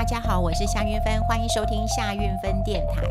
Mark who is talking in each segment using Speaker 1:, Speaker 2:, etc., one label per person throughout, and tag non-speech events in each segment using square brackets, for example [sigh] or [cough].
Speaker 1: 大家好，我是夏韵芬，欢迎收听夏韵芬电台。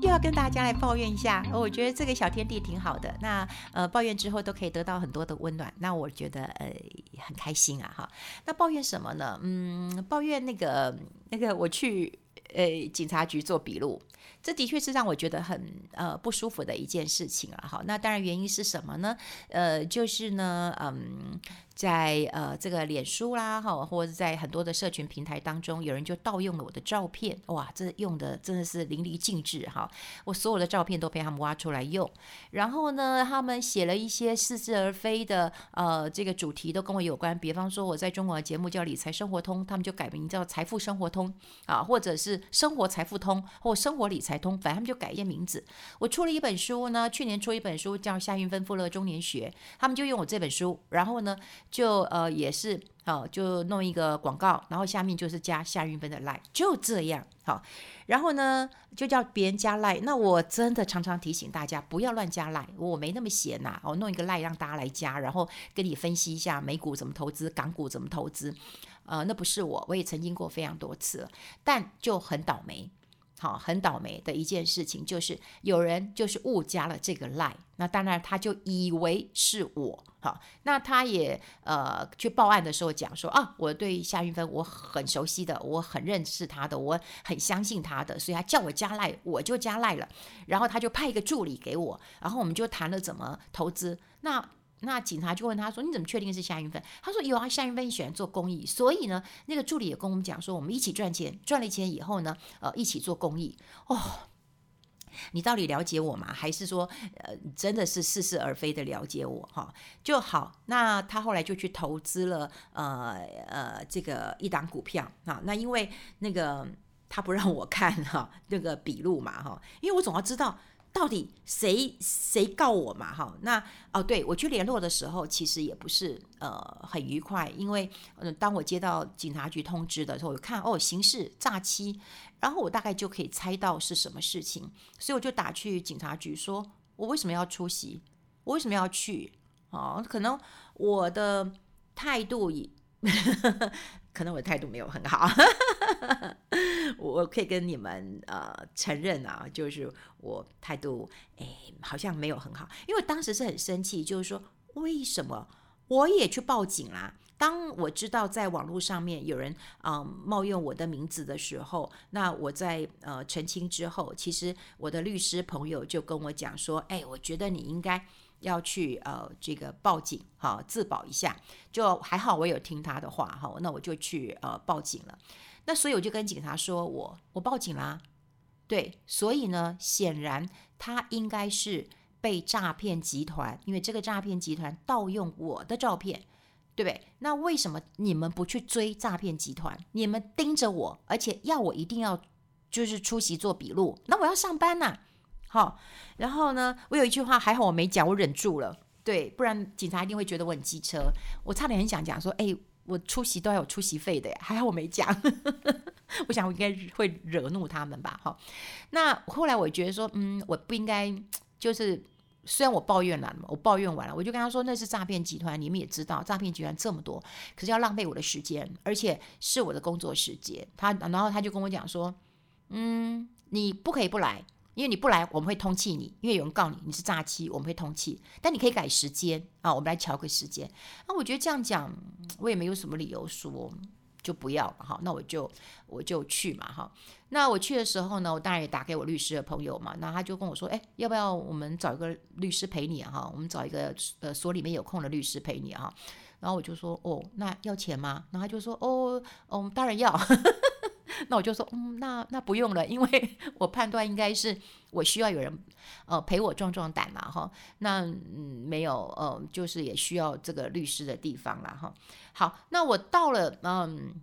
Speaker 1: 又要跟大家来抱怨一下，我觉得这个小天地挺好的。那呃，抱怨之后都可以得到很多的温暖，那我觉得呃很开心啊哈。那抱怨什么呢？嗯，抱怨那个那个我去呃警察局做笔录。这的确是让我觉得很呃不舒服的一件事情啊，好，那当然原因是什么呢？呃，就是呢，嗯，在呃这个脸书啦，哈，或者在很多的社群平台当中，有人就盗用了我的照片，哇，这用的真的是淋漓尽致哈，我所有的照片都被他们挖出来用，然后呢，他们写了一些似是而非的呃这个主题都跟我有关，比方说我在中国的节目叫理财生活通，他们就改名叫财富生活通啊，或者是生活财富通或生活理财。通，反正他们就改一些名字。我出了一本书呢，去年出一本书叫《夏运芬富乐中年学》，他们就用我这本书，然后呢，就呃也是好、就弄一个广告，然后下面就是加夏韵芬的 line，就这样好、然后呢，就叫别人加 line。那我真的常常提醒大家不要乱加 line，我没那么闲呐、啊。我弄一个 line 让大家来加，然后跟你分析一下美股怎么投资，港股怎么投资。呃，那不是我，我也曾经过非常多次，但就很倒霉。好，很倒霉的一件事情就是有人就是误加了这个 line，那当然他就以为是我，好，那他也呃去报案的时候讲说啊，我对夏云芬我很熟悉的，我很认识他的，我很相信他的，所以他叫我加 line，我就加 line 了，然后他就派一个助理给我，然后我们就谈了怎么投资，那。那警察就问他说：“你怎么确定是夏云芬？”他说：“有啊，夏韵芬喜欢做公益，所以呢，那个助理也跟我们讲说，我们一起赚钱，赚了钱以后呢，呃，一起做公益。哦，你到底了解我吗？还是说，呃，真的是似是而非的了解我？哈、就好。那他后来就去投资了，呃呃，这个一档股票啊。那因为那个他不让我看哈、那个笔录嘛，哈、因为我总要知道。”到底谁谁告我嘛？哈，那哦，对，我去联络的时候，其实也不是呃很愉快，因为嗯、当我接到警察局通知的时候，我看哦，刑事诈欺，然后我大概就可以猜到是什么事情，所以我就打去警察局说，我为什么要出席？我为什么要去？哦，可能我的态度也。[laughs] 可能我的态度没有很好，我可以跟你们呃承认啊，就是我态度哎好像没有很好，因为当时是很生气，就是说为什么我也去报警啦？当我知道在网络上面有人嗯、冒用我的名字的时候，那我在呃澄清之后，其实我的律师朋友就跟我讲说，哎，我觉得你应该。要去呃这个报警哈，自保一下，就还好我有听他的话哈，那我就去呃报警了。那所以我就跟警察说我我报警啦，对，所以呢显然他应该是被诈骗集团，因为这个诈骗集团盗用我的照片，对不对？那为什么你们不去追诈骗集团？你们盯着我，而且要我一定要就是出席做笔录，那我要上班呐。好，然后呢，我有一句话还好我没讲，我忍住了，对，不然警察一定会觉得我很机车。我差点很想讲说，哎，我出席都要有出席费的，还好我没讲。[laughs] 我想我应该会惹怒他们吧？哈，那后来我觉得说，嗯，我不应该，就是虽然我抱怨了，我抱怨完了，我就跟他说那是诈骗集团，你们也知道诈骗集团这么多，可是要浪费我的时间，而且是我的工作时间。他然后他就跟我讲说，嗯，你不可以不来。因为你不来，我们会通气你。因为有人告你你是诈欺，我们会通气。但你可以改时间啊，我们来乔个时间。那我觉得这样讲，我也没有什么理由说就不要了哈。那我就我就去嘛哈。那我去的时候呢，我当然也打给我律师的朋友嘛。那他就跟我说，哎，要不要我们找一个律师陪你哈？我们找一个呃所里面有空的律师陪你哈。然后我就说，哦，那要钱吗？然后他就说，哦，哦，当然要。那我就说，嗯，那那不用了，因为 [laughs] 我判断应该是我需要有人，呃，陪我壮壮胆嘛，哈。那嗯，没有，呃，就是也需要这个律师的地方了，哈。好，那我到了，嗯，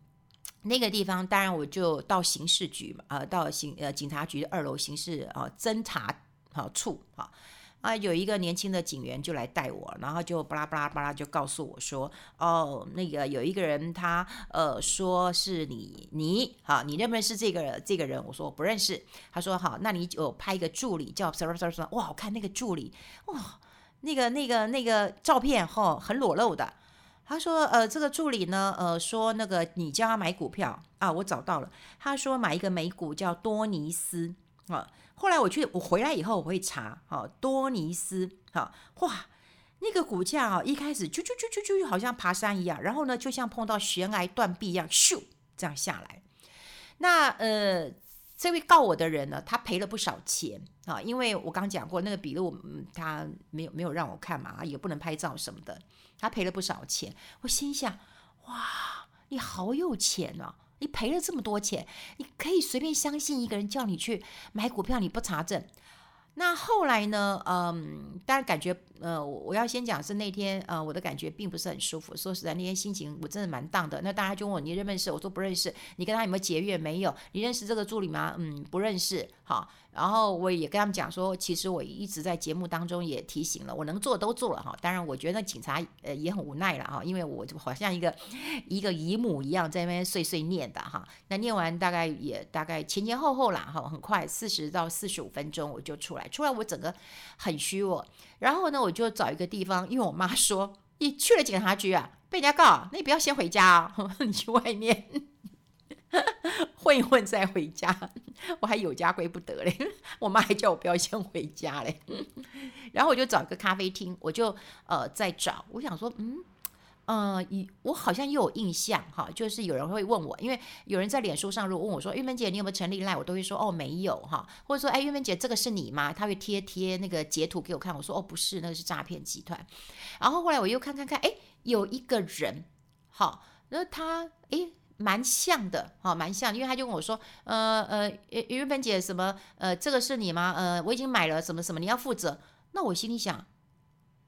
Speaker 1: 那个地方，当然我就到刑事局嘛，呃，到刑呃警察局的二楼刑事啊侦查好处啊。啊，有一个年轻的警员就来带我，然后就巴拉巴拉巴拉就告诉我说，哦，那个有一个人他呃说是你你好，你认不认识这个这个人？我说我不认识。他说好，那你就派一个助理叫什么什么什么？哇，我看那个助理哇，那个那个那个照片哈、哦、很裸露的。他说，呃，这个助理呢，呃，说那个你叫他买股票啊，我找到了，他说买一个美股叫多尼斯啊。后来我去，我回来以后我会查，哈，多尼斯，哈，哇，那个股价啊，一开始就就就就就好像爬山一样，然后呢，就像碰到悬崖断壁一样，咻，这样下来。那呃。这位告我的人呢，他赔了不少钱啊，因为我刚讲过那个笔录，嗯，他没有没有让我看嘛，也不能拍照什么的，他赔了不少钱。我心想，哇，你好有钱啊，你赔了这么多钱，你可以随便相信一个人叫你去买股票，你不查证。那后来呢？嗯，当然感觉，呃，我我要先讲是那天，呃，我的感觉并不是很舒服。说实在，那天心情我真的蛮荡的。那大家就问我，你认不认识？我说不认识。你跟他有没有结怨？没有。你认识这个助理吗？嗯，不认识。好。然后我也跟他们讲说，其实我一直在节目当中也提醒了，我能做都做了哈。当然，我觉得警察呃也很无奈了哈，因为我就好像一个一个姨母一样在那边碎碎念的哈。那念完大概也大概前前后后啦哈，很快四十到四十五分钟我就出来，出来我整个很虚弱。然后呢，我就找一个地方，因为我妈说你去了警察局啊，被人家告，那你不要先回家啊，[laughs] 你去外面。混一混再回家，[laughs] 我还有家归不得嘞。我妈还叫我不要先回家嘞。然后我就找一个咖啡厅，我就呃在找。我想说，嗯呃，我好像又有印象哈，就是有人会问我，因为有人在脸书上如果问我说，玉芬姐你有没有成立赖，我都会说哦没有哈，或者说哎玉芬姐这个是你吗？他会贴贴那个截图给我看，我说哦不是，那个是诈骗集团。然后后来我又看看看，哎有一个人，好，那他哎。蛮像的，哈，蛮像，因为他就跟我说，呃呃，于芬姐，什么，呃，这个是你吗？呃，我已经买了，什么什么，你要负责。那我心里想，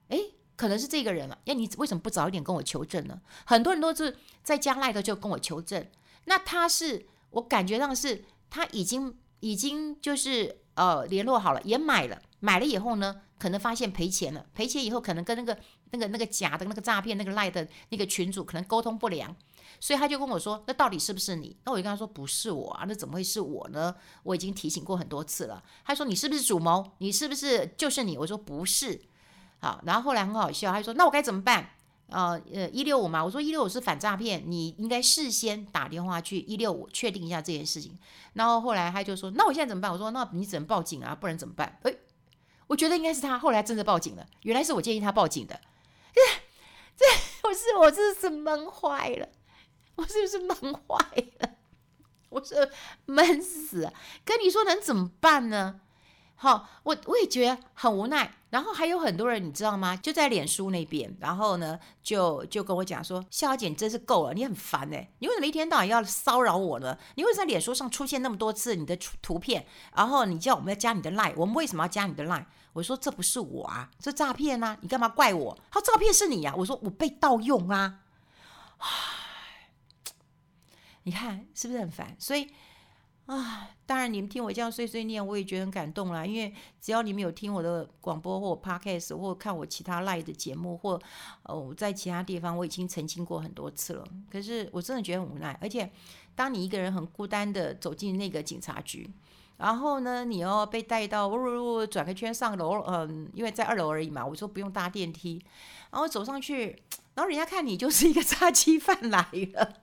Speaker 1: 哎，可能是这个人了。那你为什么不早一点跟我求证呢？很多人都是在加赖的就跟我求证。那他是，我感觉上是他已经已经就是呃联络好了，也买了，买了以后呢，可能发现赔钱了，赔钱以后可能跟那个那个那个假的那个诈骗那个赖的那个群主可能沟通不良。所以他就跟我说：“那到底是不是你？”那我就跟他说：“不是我啊，那怎么会是我呢？我已经提醒过很多次了。”他说：“你是不是主谋？你是不是就是你？”我说：“不是。”好，然后后来很好笑，他就说：“那我该怎么办？”呃呃，一六五嘛，我说一六五是反诈骗，你应该事先打电话去一六五确定一下这件事情。然后后来他就说：“那我现在怎么办？”我说：“那你只能报警啊，不然怎么办？”诶，我觉得应该是他。后来真的报警了，原来是我建议他报警的。[laughs] 这这，我是我这是闷坏了。我是不是闷坏了？[laughs] 我是闷死，跟你说能怎么办呢？好，我我也觉得很无奈。然后还有很多人，你知道吗？就在脸书那边，然后呢，就就跟我讲说：“笑小姐，你真是够了，你很烦哎，你为什么一天到晚要骚扰我呢？你为什么在脸书上出现那么多次你的图片？然后你叫我们要加你的 line，我们为什么要加你的 line？我说这不是我啊，这诈骗啊！你干嘛怪我？他说诈骗是你呀、啊！我说我被盗用啊！啊！你看是不是很烦？所以啊，当然你们听我这样碎碎念，我也觉得很感动啦。因为只要你们有听我的广播或 podcast，或看我其他 live 的节目，或呃我在其他地方，我已经澄清过很多次了。可是我真的觉得很无奈。而且当你一个人很孤单的走进那个警察局，然后呢，你要被带到呜呜呜转个圈上楼，嗯，因为在二楼而已嘛，我说不用搭电梯，然后走上去，然后人家看你就是一个 [laughs] 诈欺犯来了。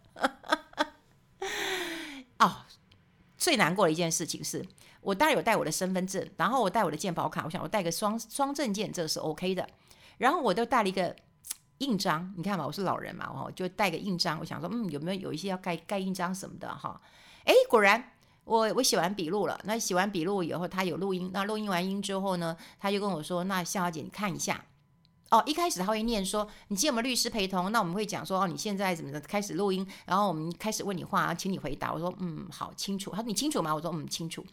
Speaker 1: 最难过的一件事情是我当然有带我的身份证，然后我带我的健保卡，我想我带个双双证件，这是 OK 的。然后我都带了一个印章，你看嘛，我是老人嘛，我，就带个印章。我想说，嗯，有没有有一些要盖盖印章什么的哈？哎，果然我我写完笔录了。那写完笔录以后，他有录音。那录音完音之后呢，他就跟我说：“那夏小姐，你看一下。”哦，一开始他会念说，你今天有没有律师陪同？那我们会讲说，哦，你现在怎么的？开始录音，然后我们开始问你话，请你回答。我说，嗯，好，清楚。他说，你清楚吗？我说，嗯，清楚。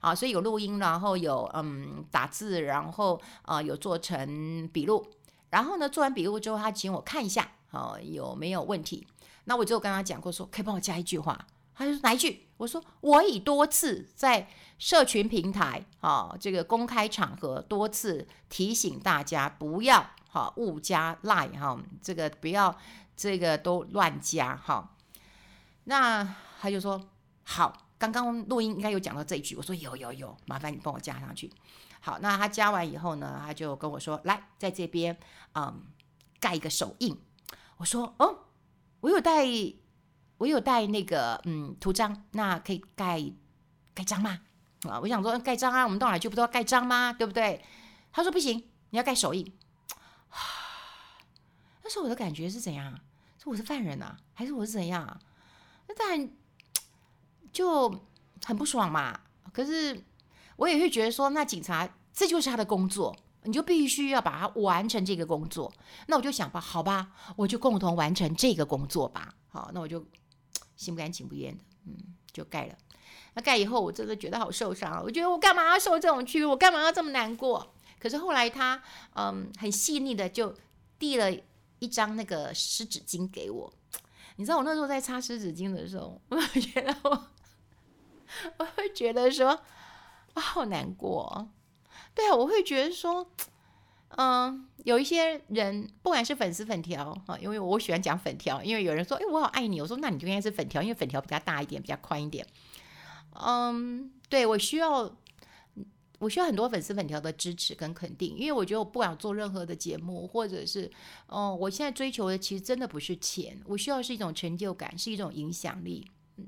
Speaker 1: 好，所以有录音，然后有嗯打字，然后啊、有做成笔录。然后呢，做完笔录之后，他请我看一下，哦，有没有问题？那我就跟他讲过说，可以帮我加一句话。他就说哪一句？我说我已多次在社群平台啊，这个公开场合多次提醒大家不要。好，误加 line 哈，这个不要，这个都乱加哈。那他就说好，刚刚录音应该有讲到这一句，我说有有有，麻烦你帮我加上去。好，那他加完以后呢，他就跟我说来，在这边嗯盖一个手印。我说哦，我有带，我有带那个嗯图章，那可以盖盖章吗？啊，我想说盖章啊，我们到哪去不都要盖章吗？对不对？他说不行，你要盖手印。那时候我的感觉是怎样？说我是犯人啊，还是我是怎样？那当然就很不爽嘛。可是我也会觉得说，那警察这就是他的工作，你就必须要把它完成这个工作。那我就想吧，好吧，我就共同完成这个工作吧。好，那我就心不甘情不愿的，嗯，就盖了。那盖以后，我真的觉得好受伤。我觉得我干嘛要受这种屈辱？我干嘛要这么难过？可是后来他嗯很细腻的就递了一张那个湿纸巾给我。[tsk] 你知道我那时候在擦湿纸巾的时候，[laughs] 我觉得我我会觉得说我好难过。对啊，我会觉得说 [tsk] 嗯有一些人不管是粉丝粉条啊，因为我喜欢讲粉条，因为有人说哎我好爱你，我说那你就应该是粉条，因为粉条比较大一点，比较宽一点。嗯，对，我需要，我需要很多粉丝粉条的支持跟肯定，因为我觉得我不管做任何的节目，或者是，哦，我现在追求的其实真的不是钱，我需要是一种成就感，是一种影响力。嗯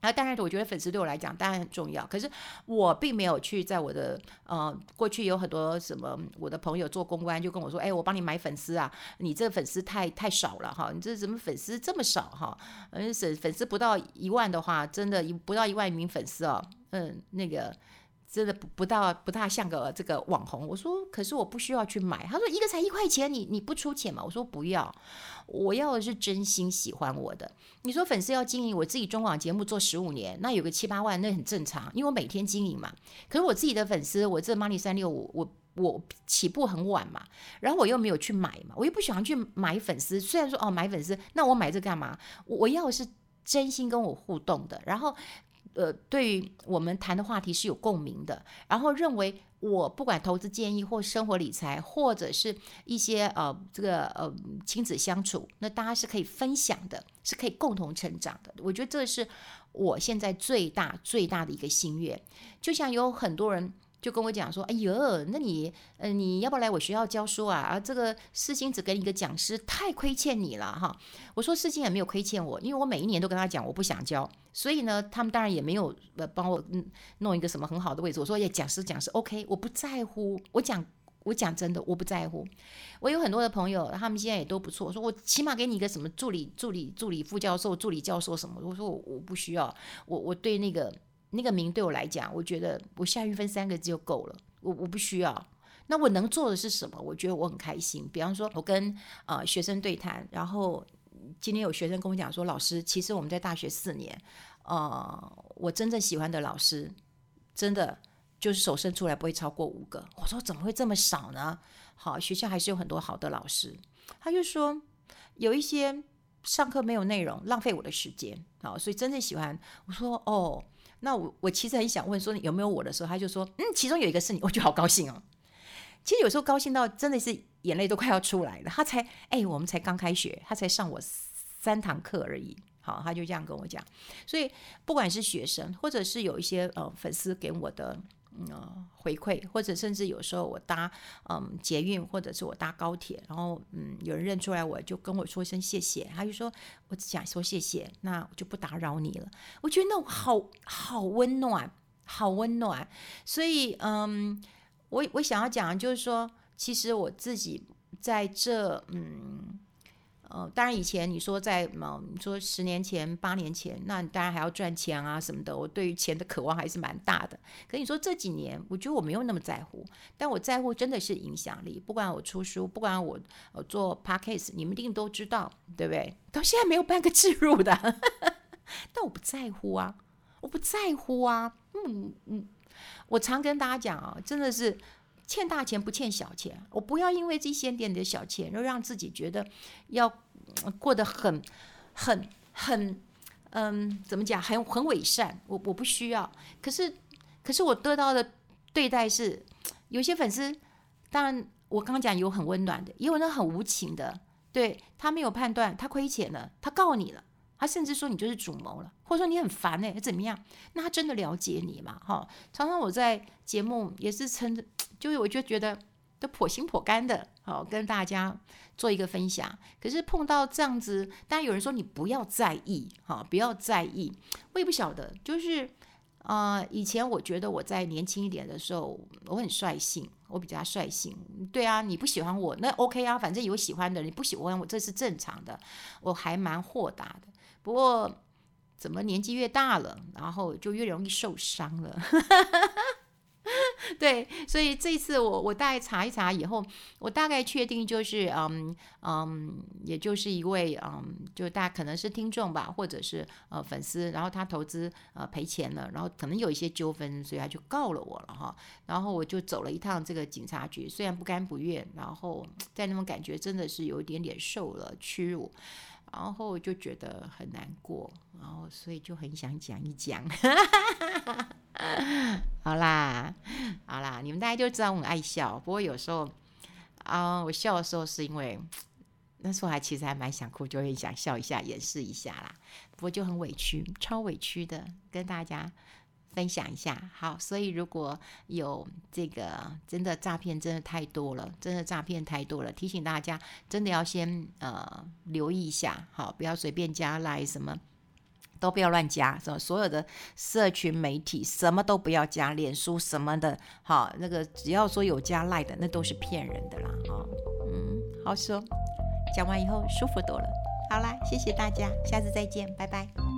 Speaker 1: 啊，当然，我觉得粉丝对我来讲当然很重要。可是我并没有去在我的呃过去有很多什么我的朋友做公关就跟我说，哎，我帮你买粉丝啊，你这个粉丝太太少了哈，你这怎么粉丝这么少哈？嗯，粉粉丝不到一万的话，真的一不到一万名粉丝哦，嗯，那个。真的不不大不大像个这个网红，我说可是我不需要去买，他说一个才一块钱，你你不出钱嘛？我说不要，我要的是真心喜欢我的。你说粉丝要经营，我自己中广节目做十五年，那有个七八万那很正常，因为我每天经营嘛。可是我自己的粉丝，我这 Money 三六五，我我起步很晚嘛，然后我又没有去买嘛，我又不喜欢去买粉丝。虽然说哦买粉丝，那我买这干嘛？我我要的是真心跟我互动的，然后。呃，对于我们谈的话题是有共鸣的，然后认为我不管投资建议或生活理财，或者是一些呃这个呃亲子相处，那大家是可以分享的，是可以共同成长的。我觉得这是我现在最大最大的一个心愿。就像有很多人。就跟我讲说，哎呦，那你，呃，你要不来我学校教书啊？啊，这个世新只给你一个讲师，太亏欠你了哈。我说世新也没有亏欠我，因为我每一年都跟他讲我不想教，所以呢，他们当然也没有呃帮我嗯弄一个什么很好的位置。我说，也讲师讲师，OK，我不在乎。我讲我讲真的，我不在乎。我有很多的朋友，他们现在也都不错。我说我起码给你一个什么助理、助理、助理副教授、助理教授什么。我说我我不需要，我我对那个。那个名对我来讲，我觉得我夏韵芬三个字就够了，我我不需要。那我能做的是什么？我觉得我很开心。比方说，我跟呃学生对谈，然后今天有学生跟我讲说，老师，其实我们在大学四年，呃，我真正喜欢的老师，真的就是手伸出来不会超过五个。我说怎么会这么少呢？好，学校还是有很多好的老师。他就说有一些上课没有内容，浪费我的时间。好，所以真正喜欢，我说哦。那我我其实很想问说有没有我的时候，他就说嗯，其中有一个是你，[laughs] 我就好高兴哦。其实有时候高兴到真的是眼泪都快要出来了。他才哎，我们才刚开学，他才上我三堂课而已。好，他就这样跟我讲。所以不管是学生，或者是有一些呃粉丝给我的。嗯，回馈或者甚至有时候我搭嗯捷运或者是我搭高铁，然后嗯有人认出来我就跟我说一声谢谢，他就说我只想说谢谢，那我就不打扰你了。我觉得那好好温暖，好温暖。所以嗯，我我想要讲的就是说，其实我自己在这嗯。呃，当然，以前你说在嗯，你说十年前、八年前，那你当然还要赚钱啊什么的。我对于钱的渴望还是蛮大的。可你说这几年，我觉得我没有那么在乎，但我在乎真的是影响力。不管我出书，不管我呃做 podcast，你们一定都知道，对不对？到现在没有半个置入的，[laughs] 但我不在乎啊，我不在乎啊。嗯嗯，我常跟大家讲啊，真的是。欠大钱不欠小钱，我不要因为这些点点小钱，就让自己觉得要过得很、很、很，嗯，怎么讲，很很伪善。我我不需要，可是可是我得到的对待是，有些粉丝，当然我刚刚讲有很温暖的，也有那很无情的，对，他没有判断，他亏钱了，他告你了。他甚至说你就是主谋了，或者说你很烦哎，怎么样？那他真的了解你嘛？哈，常常我在节目也是称，就是我就觉得都颇心颇肝的好跟大家做一个分享。可是碰到这样子，当然有人说你不要在意，哈，不要在意。我也不晓得，就是。呃，以前我觉得我在年轻一点的时候，我很率性，我比较率性。对啊，你不喜欢我，那 OK 啊，反正有喜欢的，你不喜欢我，这是正常的。我还蛮豁达的。不过，怎么年纪越大了，然后就越容易受伤了。[laughs] 对，所以这次我我大概查一查以后，我大概确定就是嗯嗯，也就是一位嗯，就大家可能是听众吧，或者是呃粉丝，然后他投资呃赔钱了，然后可能有一些纠纷，所以他就告了我了哈。然后我就走了一趟这个警察局，虽然不甘不愿，然后在那种感觉真的是有一点点受了屈辱。然后就觉得很难过，然后所以就很想讲一讲。好啦，好啦，你们大家就知道我很爱笑。不过有时候啊、我笑的时候是因为那时候还其实还蛮想哭，就会想笑一下，掩饰一下啦。不过就很委屈，超委屈的，跟大家。分享一下，好，所以如果有这个真的诈骗，真的太多了，真的诈骗太多了，提醒大家真的要先呃留意一下，好，不要随便加赖，什么都不要乱加，什么所有的社群媒体什么都不要加，脸书什么的，好，那个只要说有加赖的，那都是骗人的啦，哈，嗯，好说，讲完以后舒服多了，好啦，谢谢大家，下次再见，拜拜。